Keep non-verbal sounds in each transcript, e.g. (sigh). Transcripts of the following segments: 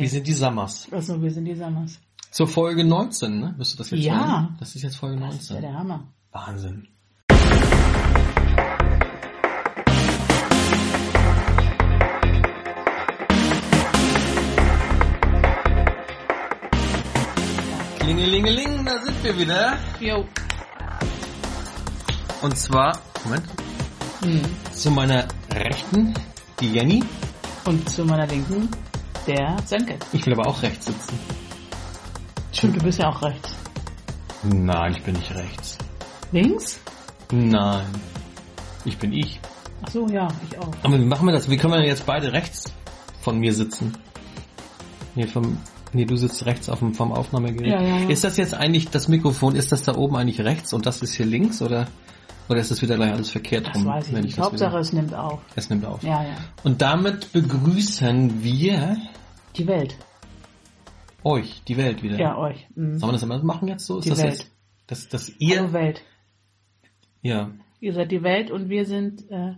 Wir sind die Sammers. Achso, wir sind die Sammers. Zur Folge 19, ne? Bist du das jetzt Ja. hören? Das ist jetzt Folge Das ist ja 19. der Hammer. Wahnsinn. Klingelingeling, da sind wir wieder. Jo. Und zwar, Moment, Hm. zu meiner Rechten, die Jenny. Und zu meiner Linken der Senke. Ich will aber auch rechts sitzen. Stimmt, du bist ja auch rechts. Nein, ich bin nicht rechts. Links? Nein. Ich bin ich. Ach so, ja, ich auch. Aber wie machen wir das? Wie können wir denn jetzt beide rechts von mir sitzen? Nee, vom, nee du sitzt rechts auf dem, vom Aufnahmegerät. Ja, ja, ja. Ist das jetzt eigentlich, das Mikrofon, ist das da oben eigentlich rechts und das ist hier links oder, oder ist das wieder gleich alles verkehrt Das rum? weiß ich wenn nicht. das Hauptsache, wieder- es nimmt auf. es nimmt auf. Ja, ja. Und damit begrüßen wir Die Welt. euch, die Welt wieder. Ja, euch. Mhm. Sollen wir das immer machen jetzt so? Ist Die das Welt. jetzt, dass, dass ihr, Hallo Welt. ja, Ihr seid die Welt und wir sind, äh,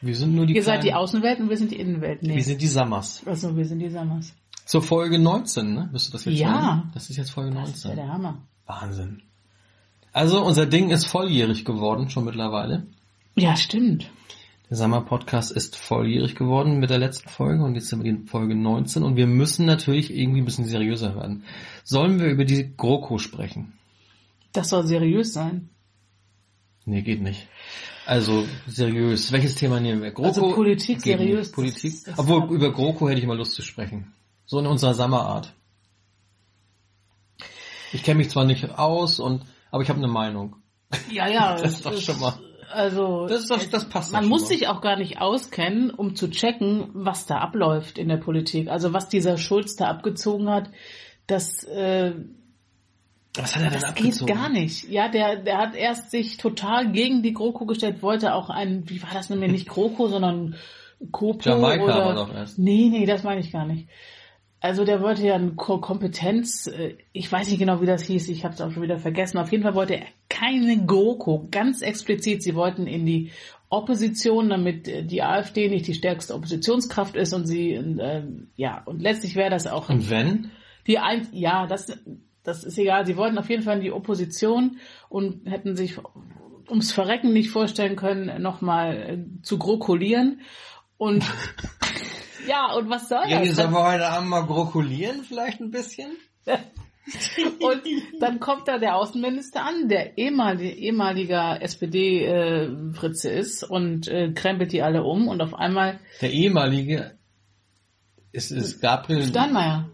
wir sind nur die ihr seid die kleinen- Außenwelt und wir sind die Innenwelt. Nee. wir sind die Sammers. Achso, wir sind die Sammers. Zur Folge 19, ne? Bist du das jetzt Ja. hören? Das ist jetzt Folge Das ist ja 19. der Hammer. Wahnsinn. Also unser Ding ist volljährig geworden, schon mittlerweile. Ja, stimmt. Der Sommer-Podcast ist volljährig geworden mit der letzten Folge und jetzt sind wir in Folge 19 und wir müssen natürlich irgendwie ein bisschen seriöser werden. Sollen wir über die GroKo sprechen? Das soll seriös sein. Nee, geht nicht. Also seriös. Welches Thema nehmen wir? GroKo? Also Politik nicht. seriös, Politik. das- das Obwohl über GroKo hätte ich mal Lust zu sprechen. So in unserer Sommerart. Ich kenne mich zwar nicht aus und aber ich habe eine Meinung. Ja, ja. (laughs) Das ist doch schon mal- Also, Das doch, das passt man muss mal. sich auch gar nicht auskennen, um zu checken, was da abläuft in der Politik. Also was dieser Schulz da abgezogen hat, das, äh, Was hat er denn das geht abgezogen? gar nicht. Ja, der, der hat erst sich total gegen die GroKo gestellt, wollte auch ein, wie war das nun nicht GroKo, sondern Kopo Jamaika oder... war doch erst. Nee, nee, das meine ich gar nicht. Also der wollte ja eine Ko- Kompetenz, äh, ich weiß nicht genau, wie das hieß, ich habe es auch schon wieder vergessen. Auf jeden Fall wollte er keine GroKo, ganz explizit. Sie wollten in die Opposition, damit äh, die AfD nicht die stärkste Oppositionskraft ist und sie, äh, ja, und letztlich wäre das auch Und wenn? die ein, ja, das, das ist egal. Sie wollten auf jeden Fall in die Opposition und hätten sich ums Verrecken nicht vorstellen können, nochmal äh, zu grokolieren. Und (laughs) ja, und was soll Ja, das? sollen wir heute Abend mal grokulieren vielleicht ein bisschen? (laughs) Und dann kommt da der Außenminister an, der ehemalige, ehemaliger SPD-Fritze ist und äh, krempelt die alle um und auf einmal Der ehemalige ist, ist Gabriel. Steinmeier,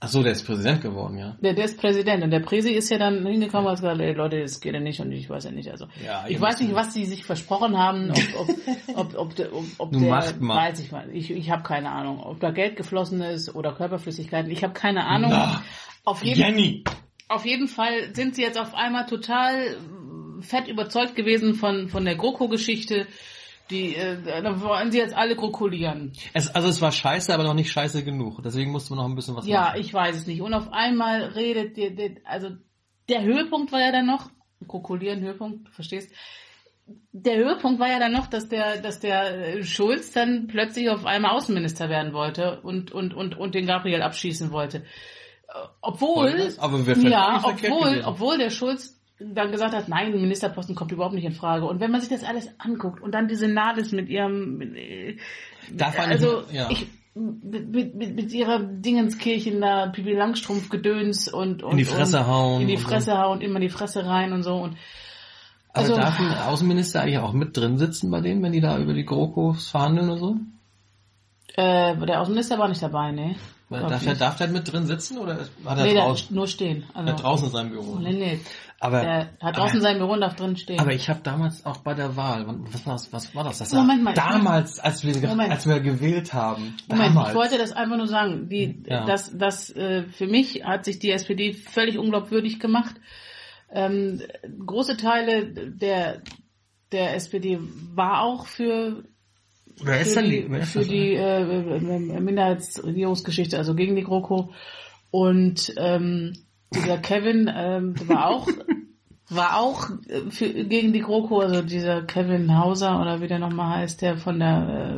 Ach so, der ist Präsident geworden, ja. der, der ist Präsident und der Präsi ist ja dann hingekommen und hat gesagt, ey Leute, das geht ja nicht und ich weiß ja nicht. Also Ja, ich weiß nicht, was sie sich versprochen haben, ob, ob, ob, ob, (laughs) der- ob, ob Du der, macht mal. weiß ich mal, ich, ich habe keine Ahnung, ob da Geld geflossen ist oder Körperflüssigkeiten, ich habe keine Ahnung. Na, Auf jeden Jenny! Auf jeden Fall sind sie jetzt auf einmal total fett überzeugt gewesen von, von der GroKo-Geschichte. Die, äh, da wollen sie jetzt alle grokolieren. Es, also es war scheiße, aber noch nicht scheiße genug. Deswegen mussten wir noch ein bisschen was Ja, machen. ich weiß es nicht. Und auf einmal redet der, der also der Höhepunkt war ja dann noch, grokolieren, Höhepunkt, du verstehst? Der Höhepunkt war ja dann noch, dass der, dass der äh, Schulz dann plötzlich auf einmal Außenminister werden wollte und, und, und, und den Gabriel abschießen wollte. Äh, Obwohl? Aber vielleicht ja, obwohl, obwohl der Schulz dann gesagt hat, nein, ein Ministerposten kommt überhaupt nicht in Frage. Und wenn man sich das alles anguckt und dann diese Nades mit ihrem, mit, äh, man also nicht, ja. ich, mit, mit, mit ihrer Dingenskirchen da, Pipi Langstrumpf Gedöns und, und In die Fresse und, hauen in die und. Fresse hauen, immer in die Fresse rein und so und aber also- darf ein Außenminister eigentlich auch mit drin sitzen bei denen, wenn die da über die GroKos verhandeln oder so? Äh, der Außenminister war nicht dabei, ne? Darf er, nicht. darf der mit drin sitzen oder hat er nee, der draußen, nur stehen. Also, hat draußen in seinem Büro? nee, nee. Aber, Der hat draußen aber, sein Büro und darf drin stehen. aber ich habe damals auch bei der Wahl, was war das? Was war das? das Moment mal, damals, als wir, Moment. als wir gewählt haben. Moment, damals. ich wollte das einfach nur sagen. Die, Ja. das, das, äh, für mich hat sich die SPD völlig unglaubwürdig gemacht. Ähm, große Teile der, der SPD war auch für, Wer ist für denn die, die? Wer ist für das? die äh, äh, Minderheitsregierungsgeschichte, also gegen die GroKo. Und ähm, dieser Kevin ähm, war auch (laughs) war auch äh, für, gegen die GroKo, also dieser Kevin Hauser oder wie der nochmal heißt, der von der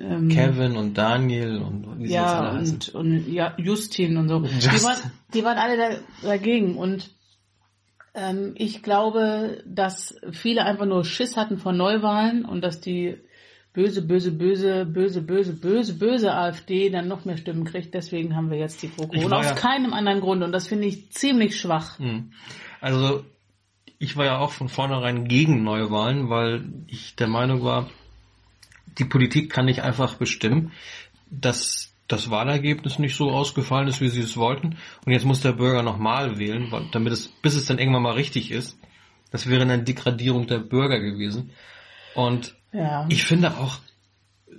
ähm, Kevin und Daniel und wie ja, heißen. und, und ja, Justin und so. Die Justin. waren, die waren alle da, dagegen. Und ähm, ich glaube, dass viele einfach nur Schiss hatten vor Neuwahlen und dass die böse, böse, böse, böse, böse, böse, böse AfD dann noch mehr Stimmen kriegt. Deswegen haben wir jetzt die GroKo. Und aus ja- keinem anderen Grund. Und das finde ich ziemlich schwach. Hm. Also ich war ja auch von vornherein gegen Neuwahlen, weil ich der Meinung war, die Politik kann nicht einfach bestimmen, dass das Wahlergebnis nicht so ausgefallen ist, wie sie es wollten. Und jetzt muss der Bürger nochmal wählen, damit es, bis es dann irgendwann mal richtig ist. Das wäre eine Degradierung der Bürger gewesen. Und Ja. ich finde auch,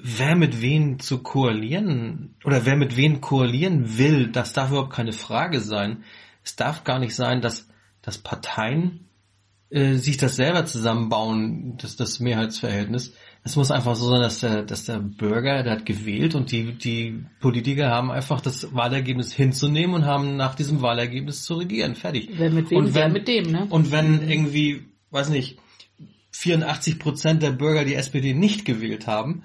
wer mit wen zu koalieren oder wer mit wen koalieren will, das darf überhaupt keine Frage sein. Es darf gar nicht sein, dass, dass Parteien äh, sich das selber zusammenbauen, das, das Mehrheitsverhältnis. Es muss einfach so sein, dass der, dass der Bürger, der hat gewählt und die, die Politiker haben einfach das Wahlergebnis hinzunehmen und haben nach diesem Wahlergebnis zu regieren. Fertig. Wer mit wem, Und wer wenn- mit dem, ne? Und wenn irgendwie, weiß nicht, 84 Prozent der Bürger die SPD nicht gewählt haben,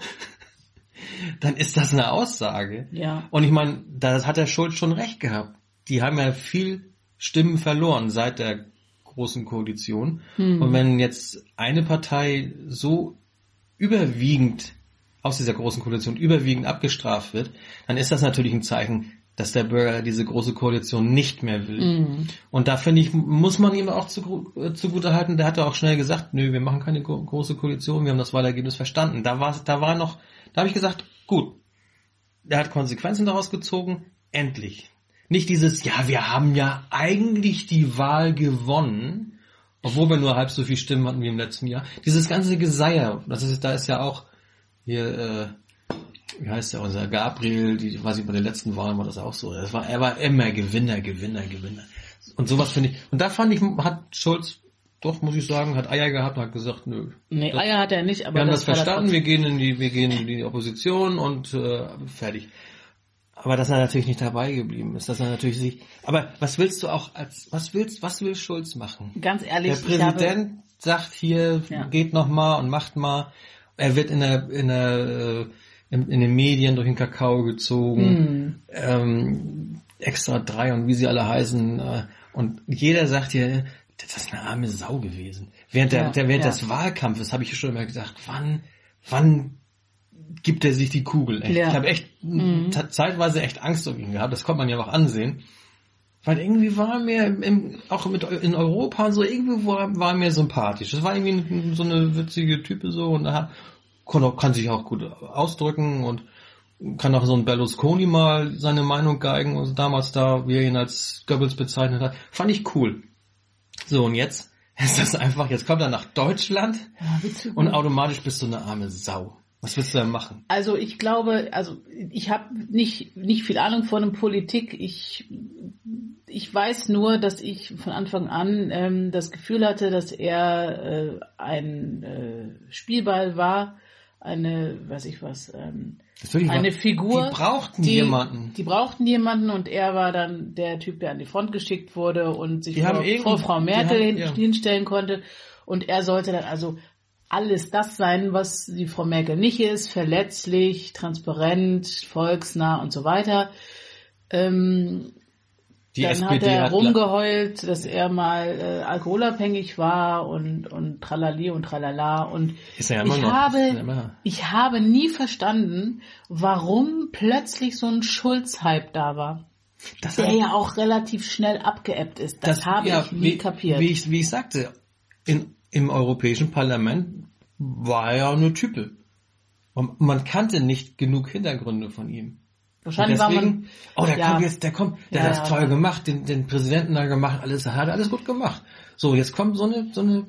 (laughs) dann ist das eine Aussage. Ja. Und ich meine, da hat der Schulz schon recht gehabt. Die haben ja viel Stimmen verloren seit der großen Koalition. Hm. Und wenn jetzt eine Partei so überwiegend aus dieser großen Koalition überwiegend abgestraft wird, dann ist das natürlich ein Zeichen, dass der Bürger diese große Koalition nicht mehr will. Mhm. Und da finde ich, muss man ihm auch zu, äh, zugute halten, der hat ja auch schnell gesagt, nö, wir machen keine gro große Koalition, wir haben das Wahlergebnis verstanden. Da war, da war noch, da habe ich gesagt, gut, der hat Konsequenzen daraus gezogen, endlich. Nicht dieses, ja, wir haben ja eigentlich die Wahl gewonnen, obwohl wir nur halb so viel Stimmen hatten wie im letzten Jahr. Dieses ganze Geseier, das ist, da ist ja auch hier, äh, wie heißt der, unser Gabriel, die, weiß ich, bei den letzten Wahlen war das auch so. Das war, er war immer Gewinner, Gewinner, Gewinner. Und sowas finde ich, und da fand ich, hat Schulz, doch, muss ich sagen, hat Eier gehabt und hat gesagt, nö. Nee, das, Eier hat er nicht, aber wir haben das, war verstanden, wir gehen in die, wir gehen in die Opposition und äh, fertig. Aber dass er natürlich nicht dabei geblieben ist, dass er natürlich sich. Aber was willst du auch als was willst, was will Schulz machen? Ganz ehrlich, Der ich habe, Präsident sagt hier, Ja. geht noch mal und macht mal. Er wird in der, in der, äh, in, in den Medien durch den Kakao gezogen. Hm. Ähm, extra drei und wie sie alle heißen. Äh, und jeder sagt hier, das ist eine arme Sau gewesen. Während der, Ja, der während ja. des Wahlkampfes habe ich schon immer gedacht, wann, wann gibt er sich die Kugel? Echt? Ja. Ich habe echt Mhm. zeitweise echt Angst um ihn gehabt. Das konnte man ja auch ansehen. Weil irgendwie war er mir im, auch mit in Europa so irgendwie war, war mir sympathisch. Das war irgendwie so eine witzige Type so und hat, kann, kann sich auch gut ausdrücken und kann auch so ein Berlusconi mal seine Meinung geigen, also damals da, wie er ihn als Goebbels bezeichnet hat. Fand ich cool. So, und jetzt (laughs) ist das einfach, jetzt kommt er nach Deutschland Ja, und automatisch bist du eine arme Sau. Was willst du da machen? Also ich glaube, also ich habe nicht nicht viel Ahnung von Politik. Ich ich weiß nur, dass ich von Anfang an ähm, das Gefühl hatte, dass er äh, ein äh, Spielball war, eine, weiß ich was, ähm, eine war- Figur. Die brauchten die, jemanden. Die brauchten jemanden und er war dann der Typ, der an die Front geschickt wurde und sich vor, vor Frau Merkel haben- hin, ja. hinstellen konnte. Und er sollte dann also alles das sein, was die Frau Merkel nicht ist, verletzlich, transparent, volksnah und so weiter. Ähm, Die dann SPD hat er hat rumgeheult, dass er mal äh, alkoholabhängig war und und tralali und tralala und Ist er immer ich noch. habe Ist er immer. ich habe nie verstanden, warum plötzlich so ein Schulz-Hype da war, Das der ja auch relativ schnell abgeebbt ist. Das, habe ja, ich nie wie, kapiert. Wie ich, wie ich sagte, in, im Europäischen Parlament war er ja eine Type. Und man kannte nicht genug Hintergründe von ihm. Wahrscheinlich war man Deswegen, oh, der ja. kommt jetzt, der kommt, der Ja, hat das ja. toll gemacht, den, den Präsidenten da gemacht, alles, hat alles gut gemacht. So, jetzt kommt so eine, so eine,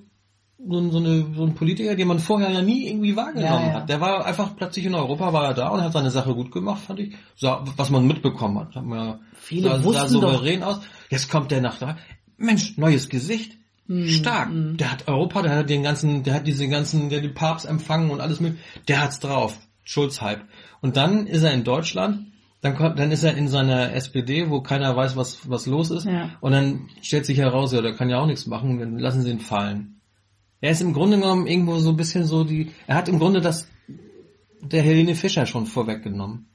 so, ein- so eine, so ein Politiker, den man vorher ja nie irgendwie wahrgenommen hat. Der war einfach plötzlich in Europa, war er da und hat seine Sache gut gemacht, fand ich. So, was man mitbekommen hat, hat man Viele sah, sah wussten doch- souverän aus. Jetzt kommt der nach da. Mensch, neues Gesicht. Hm, Stark. Der hat Europa, der hat den ganzen, der hat diese ganzen, der hat den Papst empfangen und alles mit. Der hat's drauf. Schulz-Hype. Und dann ist er in Deutschland, dann kommt, dann ist er in seiner SPD, wo keiner weiß, was, was los ist. Ja. Und dann stellt sich heraus, ja, der kann ja auch nichts machen, dann lassen sie ihn fallen. Er ist im Grunde genommen irgendwo so ein bisschen so die, er hat im Grunde das, der Helene Fischer schon vorweggenommen.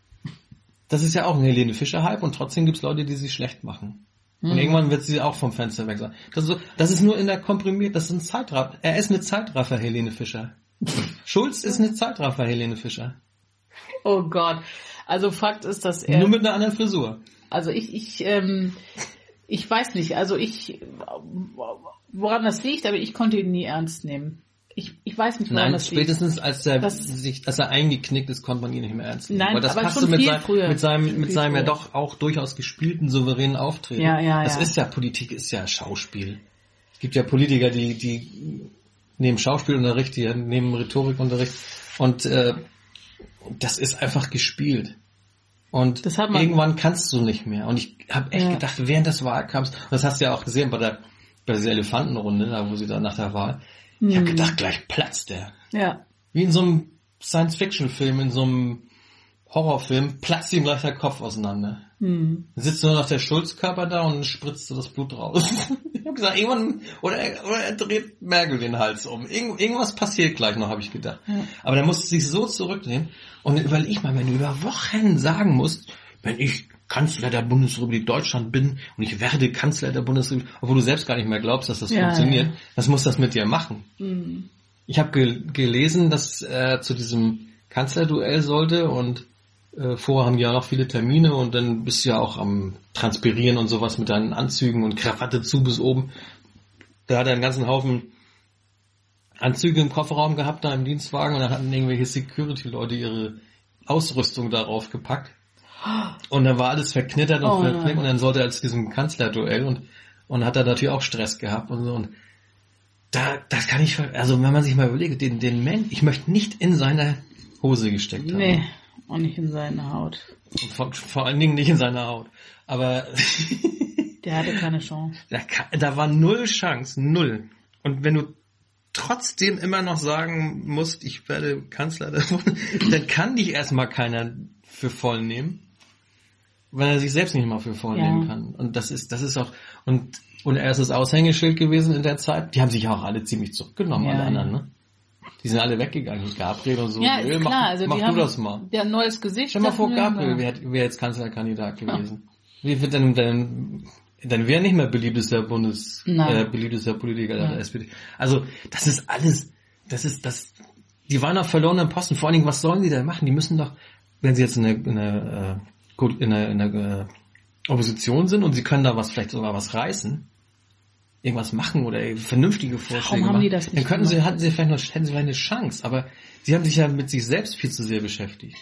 Das ist ja auch ein Helene Fischer-Hype und trotzdem gibt's Leute, die sie schlecht machen. Und irgendwann wird sie auch vom Fenster weg sein. Das ist, so, das ist nur in der komprimiert, das ist ein Zeitraffer. Er ist eine Zeitraffer, Helene Fischer. (laughs) Schulz ist eine Zeitraffer, Helene Fischer. Oh Gott. Also Fakt ist, dass er. Nur mit einer anderen Frisur. Also ich, ich, ähm, ich weiß nicht. Also ich, woran das liegt, aber ich konnte ihn nie ernst nehmen. Ich, ich weiß nicht, woran Nein, das spätestens liegt. als er Das- sich, als er eingeknickt ist, konnte man ihn nicht mehr ernst nehmen. Nein, Aber das aber passte schon mit, viel sein, früher. mit seinem, Schon mit seinem ja früher. doch auch durchaus gespielten, souveränen Auftreten. Ja, ja, Das ja. ist ja, Politik ist ja Schauspiel. Es gibt ja Politiker, die, die nehmen Schauspielunterricht, die nehmen Rhetorikunterricht und äh, das ist einfach gespielt. Und irgendwann kannst du nicht mehr. Und ich habe echt Ja. gedacht, während des Wahlkampfs, das hast du ja auch gesehen bei der, bei dieser Elefantenrunde, da wo sie da nach der Wahl, ich Hm. habe gedacht, gleich platzt der. Ja. Wie in so einem Science-Fiction-Film, in so einem Horrorfilm, platzt ihm gleich der Kopf auseinander. Hm. Dann sitzt nur noch der Schulzkörper da und spritzt so das Blut raus. (laughs) ich habe gesagt, irgendwann, oder er, oder er dreht Merkel den Hals um. Irgend, irgendwas passiert gleich noch, habe ich gedacht. Aber der musste sich so zurücknehmen. Und überleg mal, wenn du über Wochen sagen musst, wenn ich Kanzler der Bundesrepublik Deutschland bin und ich werde Kanzler der Bundesrepublik, obwohl du selbst gar nicht mehr glaubst, dass das Ja, funktioniert, ja. was muss das mit dir machen? Hm. Ich habe ge gelesen, dass er zu diesem Kanzlerduell sollte und äh, vorher haben die ja noch viele Termine und dann bist du ja auch am Transpirieren und sowas mit deinen Anzügen und Krawatte zu bis oben. Da hat er einen ganzen Haufen Anzüge im Kofferraum gehabt, da im Dienstwagen und dann hatten irgendwelche Security-Leute ihre Ausrüstung darauf gepackt. Und dann war alles verknittert und Oh verknickt und dann sollte er zu diesem Kanzlerduell und, und hat er natürlich auch Stress gehabt und so und da, das kann ich, also wenn man sich mal überlegt, den, den Mensch, ich möchte nicht in seiner Hose gesteckt haben. Und nicht in seine Haut. Vor, vor allen Dingen nicht in seiner Haut. Aber (laughs) Der hatte keine Chance. da, da war null Chance, null. Und wenn du trotzdem immer noch sagen musst, ich werde Kanzler, (laughs) dann kann dich erstmal keiner für voll nehmen, weil er sich selbst nicht mal für voll Ja. nehmen kann. Und das ist, das ist auch, und, und er ist das Aushängeschild gewesen in der Zeit. Die haben sich auch alle ziemlich zurückgenommen, Ja, alle anderen, ne? Die sind alle weggegangen, Gabriel und so. Ja, ist mach, klar. Also mach die du haben das mal. Der ein neues Gesicht. Stell mal vor, Gabriel ja. wäre wär jetzt Kanzlerkandidat gewesen. Wie wird denn, dann, dann wäre nicht mehr beliebtester Bundes, Nein. äh, beliebtester Politiker der Nein. SPD. Also, das ist alles, das ist, das, die waren auf verlorenen Posten. Vor allen Dingen, was sollen die da machen? Die müssen doch, wenn sie jetzt in der, in der, äh, in der, in der äh, Opposition sind und sie können da was, vielleicht sogar was reißen, irgendwas machen oder vernünftige Vorschläge haben machen, die das dann nicht könnten sie, gemacht? hatten sie vielleicht noch, hätten sie vielleicht eine Chance. Aber sie haben sich ja mit sich selbst viel zu sehr beschäftigt.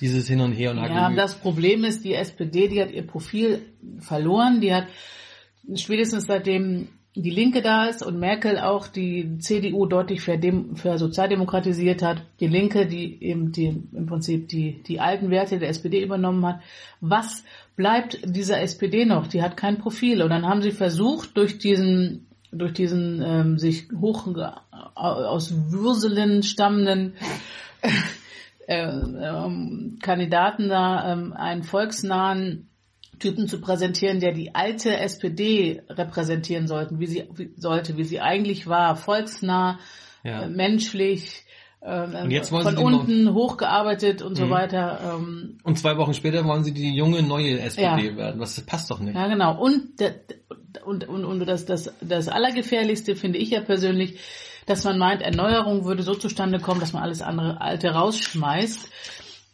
Dieses Hin und Her und Ja, Hagelü. das Problem ist, die SPD, die hat ihr Profil verloren. Die hat spätestens seitdem die Linke da ist und Merkel auch die CDU deutlich versozialdemokratisiert hat, die Linke, die eben die, im Prinzip die, die alten Werte der SPD übernommen hat. Was bleibt dieser SPD noch? Die hat kein Profil. Und dann haben sie versucht, durch diesen durch diesen ähm, sich hoch aus Würselen stammenden (laughs) äh, ähm, Kandidaten da ähm, einen volksnahen Typen zu präsentieren, der die alte SPD repräsentieren sollten, wie sie wie, sollte, wie sie eigentlich war, volksnah, Ja. äh, menschlich, äh, wollen von die noch- unten hochgearbeitet und so Mhm. weiter. Ähm, Und zwei Wochen später wollen sie die junge neue SPD Ja. werden. Was das passt doch nicht. ja, genau. Und, und, und, und das, das, das Allergefährlichste finde ich ja persönlich, dass man meint, Erneuerung würde so zustande kommen, dass man alles andere Alte rausschmeißt.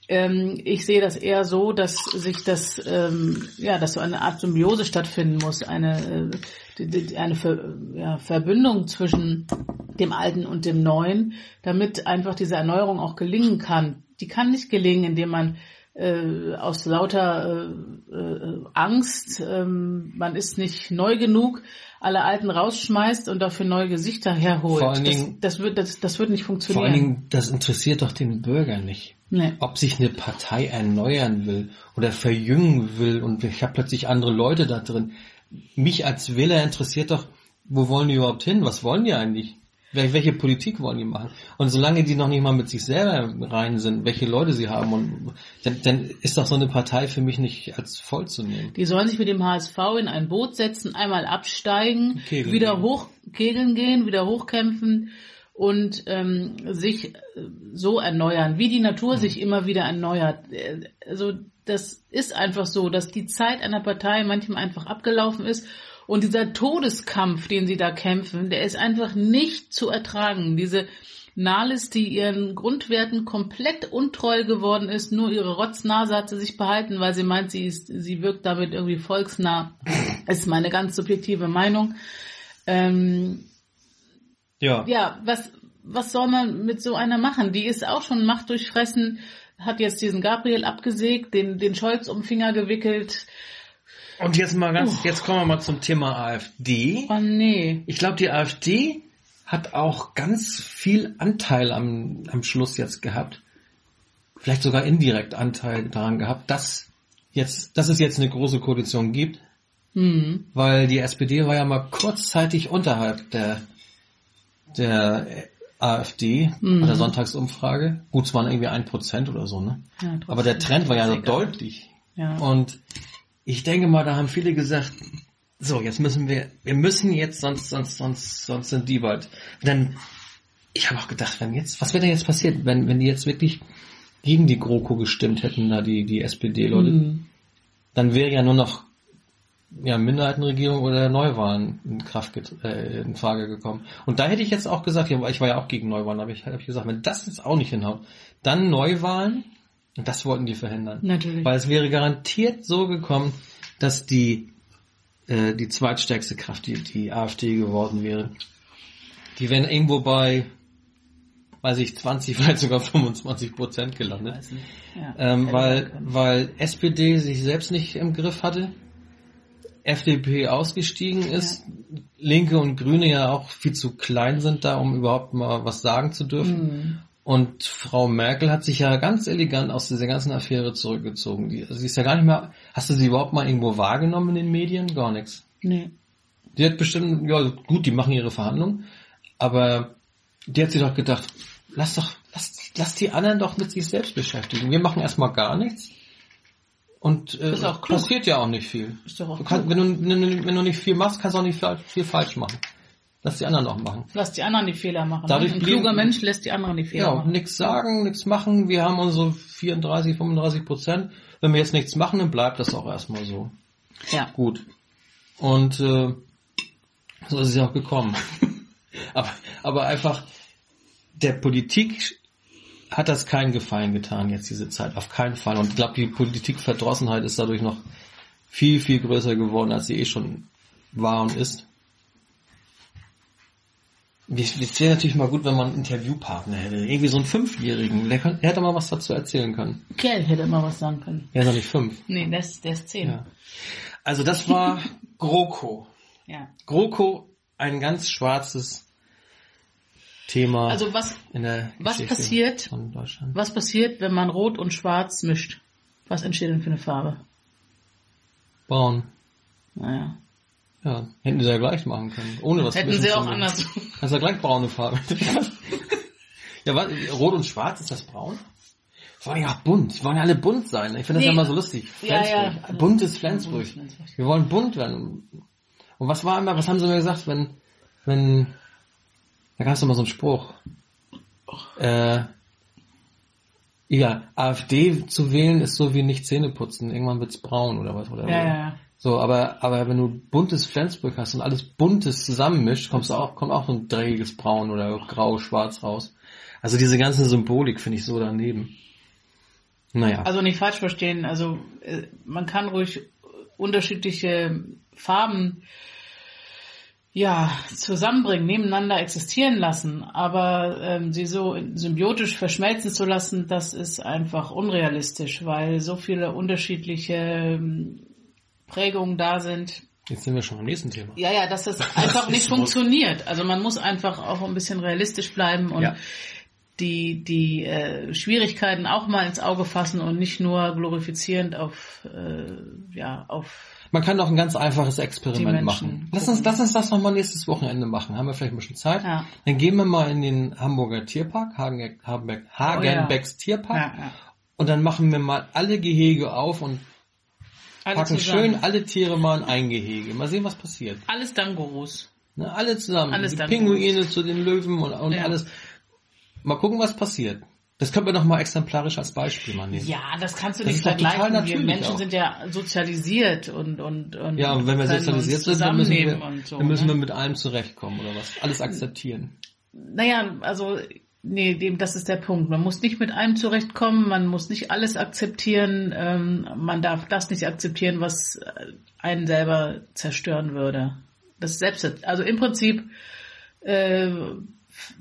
Ähm, ich sehe das eher so, dass sich das, ähm, ja, dass so eine Art Symbiose stattfinden muss, eine, äh, eine Ver, ja, Verbindung zwischen dem Alten und dem Neuen, damit einfach diese Erneuerung auch gelingen kann. Die kann nicht gelingen, indem man äh, aus lauter äh, äh, Angst, ähm, man ist nicht neu genug, alle Alten rausschmeißt und dafür neue Gesichter herholt. Vor allen das, Dingen- das, wird, das, das wird nicht Vor funktionieren. allen Dingen, das interessiert doch den Bürger nicht. nee. Ob sich eine Partei erneuern will oder verjüngen will und ich habe plötzlich andere Leute da drin. Mich als Wähler interessiert doch, wo wollen die überhaupt hin? Was wollen die eigentlich? Wel- Welche Politik wollen die machen? Und solange die noch nicht mal mit sich selber rein sind, welche Leute sie haben, und dann, dann ist doch so eine Partei für mich nicht als voll zu nehmen. Die sollen sich mit dem HSV in ein Boot setzen, einmal absteigen, Kegeln wieder gehen. hoch kegeln gehen, wieder hochkämpfen und ähm, sich äh, so erneuern, wie die Natur Mhm. sich immer wieder erneuert. Äh, Also das ist einfach so, dass die Zeit einer Partei manchmal einfach abgelaufen ist und dieser Todeskampf, den sie da kämpfen, der ist einfach nicht zu ertragen. Diese Nahles, die ihren Grundwerten komplett untreu geworden ist, nur ihre Rotznase hat sie sich behalten, weil sie meint, sie ist, sie wirkt damit irgendwie volksnah. Das (laughs) ist meine ganz subjektive Meinung. Ähm, Ja. ja, was, was soll man mit so einer machen? Die ist auch schon machtdurchfressen, hat jetzt diesen Gabriel abgesägt, den, den Scholz um den Finger gewickelt. Und jetzt mal ganz, jetzt kommen wir mal zum Thema AfD. Oh nee. Ich glaube, die AfD hat auch ganz viel Anteil am, am Schluss jetzt gehabt. Vielleicht sogar indirekt Anteil daran gehabt, dass jetzt, dass es jetzt eine große Koalition gibt, Hm. weil die SPD war ja mal kurzzeitig unterhalb der, der AfD Mhm. bei der Sonntagsumfrage. Gut, es waren irgendwie ein Prozent oder so, ne? Ja. Aber der Trend war ja Egal. deutlich. Ja. Und ich denke mal, da haben viele gesagt, so, jetzt müssen wir, wir müssen jetzt, sonst, sonst, sonst, sonst sind die bald. Denn ich habe auch gedacht, wenn jetzt, was wäre denn jetzt passiert, wenn, wenn die jetzt wirklich gegen die GroKo gestimmt hätten, da die, die SPD-Leute, Hm. dann wäre ja nur noch ja, Minderheitenregierung oder Neuwahlen in Kraft äh, in Frage gekommen. Und da hätte ich jetzt auch gesagt, ja, ich war ja auch gegen Neuwahlen, aber ich habe gesagt, wenn das jetzt auch nicht hinhaut, dann Neuwahlen, und das wollten die verhindern. Natürlich. Weil es wäre garantiert so gekommen, dass die, äh, die zweitstärkste Kraft, die, die AfD geworden wäre. Die wären irgendwo bei, weiß ich, 20, (laughs) vielleicht sogar 25 Prozent gelandet. Ja, Ähm, weil, weil SPD sich selbst nicht im Griff hatte, FDP ausgestiegen ist, Linke und Grüne ja auch viel zu klein sind da, um überhaupt mal was sagen zu dürfen. Hm. Und Frau Merkel hat sich ja ganz elegant aus dieser ganzen Affäre zurückgezogen. Die, also sie ist ja gar nicht mehr, hast du sie überhaupt mal irgendwo wahrgenommen in den Medien? Gar nichts. Nee. Die hat bestimmt, ja gut, die machen ihre Verhandlungen, aber die hat sich doch gedacht, lass doch, lass, lass die anderen doch mit sich selbst beschäftigen. Wir machen erstmal gar nichts. Und äh, passiert ja auch nicht viel. Ist doch auch Du kannst, wenn, du, wenn, du, wenn du nicht viel machst, kannst du auch nicht viel falsch machen. Lass die anderen auch machen. Lass die anderen die Fehler machen. Dadurch Ein blieben- kluger Mensch lässt die anderen die Fehler Ja, machen. nichts sagen, nichts machen. Wir haben unsere 34, 35 Prozent. Wenn wir jetzt nichts machen, dann bleibt das auch erstmal so. Ja. Gut. Und äh, so ist es ja auch gekommen. (laughs) aber, aber einfach der Politik hat das keinen Gefallen getan jetzt diese Zeit, auf keinen Fall. Und ich glaube, die Politikverdrossenheit ist dadurch noch viel, viel größer geworden, als sie eh schon war und ist. Es wäre natürlich mal gut, wenn man einen Interviewpartner hätte. Irgendwie so einen Fünfjährigen. Der, kann, der hätte mal was dazu erzählen können. Kerl hätte immer was sagen können. Er ist noch nicht fünf. Nee, der ist, der ist zehn. Ja. Also das war (laughs) GroKo. ja. GroKo, ein ganz schwarzes Thema Also was, in der was Geschichte passiert? von Deutschland. was passiert, wenn man Rot und Schwarz mischt? Was entsteht denn für eine Farbe? Braun. Naja. Ja, hätten sie ja gleich machen können. Ohne was Hätten sie auch anders. (laughs) Kannst ja gleich braune Farbe. (laughs) ja, was? Rot und Schwarz, ist das braun? Wir wollen ja auch bunt. Wir wollen ja alle bunt sein. Ich finde das Nee. ja immer so lustig. Ja, ja. Flensburg. Buntes Flensburg. Buntes Flensburg. Wir wollen bunt werden. Und was war immer, was haben sie mir gesagt, wenn, wenn, da gab es immer so einen Spruch, äh, ja, AfD zu wählen ist so wie nicht Zähne putzen. Irgendwann wird's braun oder was, oder? Ja, ja, ja. So, aber, aber wenn du buntes Flensburg hast und alles buntes zusammenmischt, kommst auch, kommt auch so ein dreckiges Braun oder grau, schwarz raus. Also diese ganze Symbolik finde ich so daneben. Naja. Also nicht falsch verstehen, also äh, man kann ruhig unterschiedliche Farben ja zusammenbringen, nebeneinander existieren lassen, aber ähm, sie so symbiotisch verschmelzen zu lassen, das ist einfach unrealistisch, weil so viele unterschiedliche ähm, Prägungen da sind. Jetzt sind wir schon am nächsten Thema. Ja, ja, dass das (laughs) einfach ist nicht funktioniert. Also man muss einfach auch ein bisschen realistisch bleiben und Ja. die, die äh, Schwierigkeiten auch mal ins Auge fassen und nicht nur glorifizierend auf, äh, ja, auf Man kann doch ein ganz einfaches Experiment machen. Lass uns, lass uns das nochmal nächstes Wochenende machen. Haben wir vielleicht ein bisschen Zeit? Ja. Dann gehen wir mal in den Hamburger Tierpark, Hagen, Hagenbeck, Hagenbecks Tierpark. Ja, ja. Und dann machen wir mal alle Gehege auf und Alle packen zusammen. schön alle Tiere mal in ein Gehege. Mal sehen, was passiert. Alles Dangurus. Ne, alle zusammen. Alles die Pinguine zu den Löwen und, und Ja. alles. Mal gucken, was passiert. Das können wir doch mal exemplarisch als Beispiel mal nehmen. Ja, das kannst du Das nicht vergleichen. Wir Menschen auch. sind ja sozialisiert und und und Ja, und wenn wir sozialisiert sind, dann müssen, wir, so. dann müssen ne? wir mit allem zurechtkommen oder was? Alles akzeptieren. Naja, also nee, dem das ist der Punkt. Man muss nicht mit allem zurechtkommen, man muss nicht alles akzeptieren, ähm, man darf das nicht akzeptieren, was äh, einen selber zerstören würde. Das selbst, also im Prinzip äh,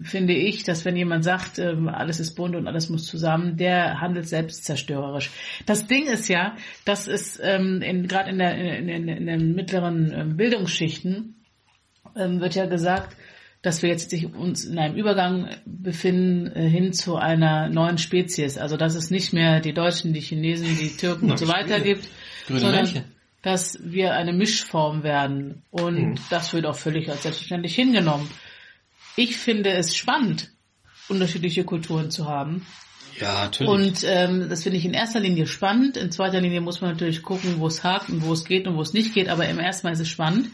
finde ich, dass wenn jemand sagt, ähm, alles ist bunt und alles muss zusammen, der handelt selbstzerstörerisch. Das Ding ist ja, dass es ähm, gerade in, in, in, in den mittleren ähm, Bildungsschichten ähm, wird ja gesagt, dass wir jetzt sich uns in einem Übergang befinden äh, hin zu einer neuen Spezies. Also dass es nicht mehr die Deutschen, die Chinesen, die Türken und so weiter gibt, Grüne sondern Männchen. dass wir eine Mischform werden. Und Mhm. das wird auch völlig als selbstverständlich hingenommen. Ich finde es spannend, unterschiedliche Kulturen zu haben. Ja, natürlich. Und ähm, das finde ich in erster Linie spannend. In zweiter Linie muss man natürlich gucken, wo es hakt und wo es geht und wo es nicht geht. Aber im ersten Mal ist es spannend.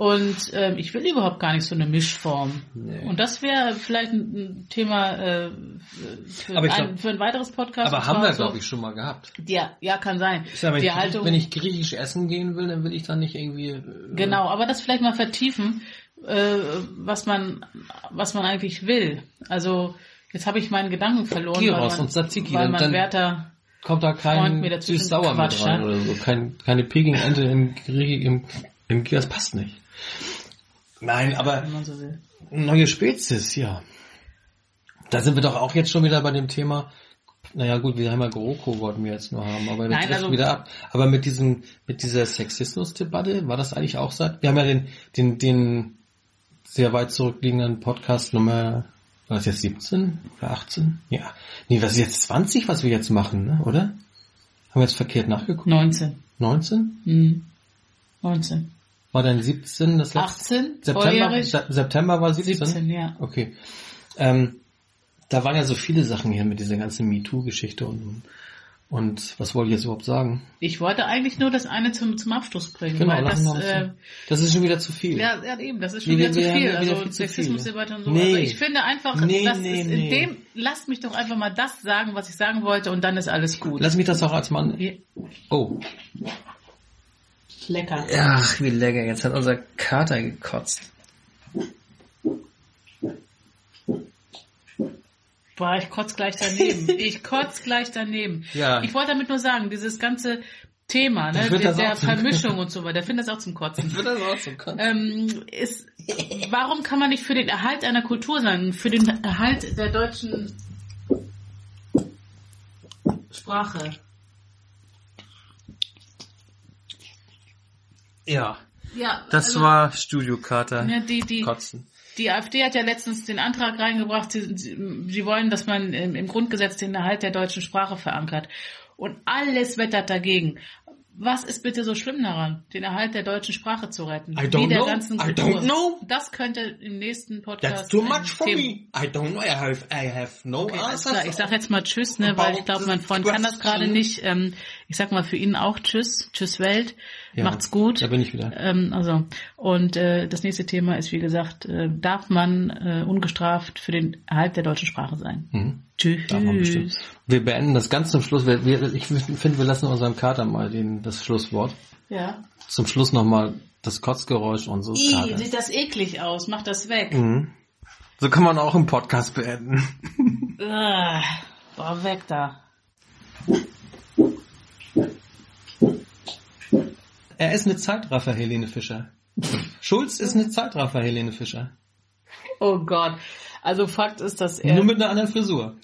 Und ähm, ich will überhaupt gar nicht so eine Mischform. Nee. Und das wäre vielleicht ein Thema äh, für, ein, glaub- für ein weiteres Podcast. aber haben wir, glaube ich, schon mal gehabt. Ja, ja, kann sein. Ich sag, wenn, Die ich, Haltung, wenn ich griechisch essen gehen will, dann will ich dann nicht irgendwie... äh, Genau, aber das vielleicht mal vertiefen, äh, was man, was man eigentlich will. Also jetzt habe ich meinen Gedanken verloren, Gyros weil man, und Tzatziki, weil man dann- Werther Kommt da kein süß-sauer mit quatscht, rein oder so. Kein, keine Peking-Ente im Griechi, im, im Das passt nicht. Nein, aber so neue Spezies, ja. Da sind wir doch auch jetzt schon wieder bei dem Thema. Naja gut, wir haben ja GroKo wollten wir jetzt nur haben, aber wir driften also- wieder ab. Aber mit diesem, mit dieser Sexismus-Debatte, war das eigentlich auch seit, wir haben ja den, den, den sehr weit zurückliegenden Podcast Nummer, war das jetzt 17 oder 18? Ja. Nee, was ist jetzt 20, was wir jetzt machen, ne? oder? Haben wir jetzt verkehrt nachgeguckt? 19. 19? Hm. 19. War dann 17 das letzte? 18? September? Se September war 17? 17, ja. Okay. Ähm, da waren ja so viele Sachen hier mit dieser ganzen MeToo-Geschichte und, und was wollte ich jetzt überhaupt sagen? Ich wollte eigentlich nur das eine zum, zum Abschluss bringen, Genau, weil das, äh. Das ist schon wieder zu viel. ja, ja, eben, das ist schon Nee, wieder wir- zu viel. wieder Also viel. Sexismusdebatte und so. Nee. Also ich finde einfach, Nee, das nee, ist in dem, lasst mich doch einfach mal das sagen, was ich sagen wollte und dann ist alles gut. Lass mich das auch als Mann. Oh. Lecker. Ach, wie lecker. Jetzt hat unser Kater gekotzt. Boah, ich kotz gleich daneben. (laughs) Ich kotz gleich daneben. Ja. Ich wollte damit nur sagen, dieses ganze Thema, Ich ne, der, der zum- Vermischung und so weiter, der findet das auch zum Kotzen. Wird das auch so kotzen? ähm, ist, warum kann man nicht für den Erhalt einer Kultur sein, für den Erhalt der deutschen Sprache? Ja. Ja, Das also, war Studio-Kater. ja, die, die, Kotzen. die AfD hat ja letztens den Antrag reingebracht, sie, sie, wollen, dass man im, im Grundgesetz den Erhalt der deutschen Sprache verankert. Und alles wettert dagegen. Was ist bitte so schlimm daran, den Erhalt der deutschen Sprache zu retten? I don't Wie der know. ganzen I don't know. Das könnte im nächsten Podcast. That's too much for Thema- me. I don't know. I have, I have no Okay, alles answers. klar. Ich sag jetzt mal Tschüss, ne, weil ich glaube, mein Freund kann das gerade nicht. Ähm, ich sag mal für ihn auch Tschüss. Tschüss Welt. Ja, Macht's gut. Da bin ich wieder. Ähm, also und äh, das nächste Thema ist wie gesagt, äh, darf man äh, ungestraft für den Erhalt der deutschen Sprache sein? Mhm. Tschüss. Bestimmt. Wir beenden das ganz zum Schluss. Wir, wir, ich finde, wir lassen unserem Kater mal den, das Schlusswort. Ja. Zum Schluss nochmal das Kotzgeräusch unseres Ih, Katers. sieht das eklig aus. Mach das weg. Mhm. So kann man auch einen Podcast beenden. (laughs) Ah, boah, weg da. Er ist eine Zeitraffer, Helene Fischer. Schulz ist eine Zeitraffer, Helene Fischer. Oh Gott. Also Fakt ist, dass er Nur mit einer anderen Frisur.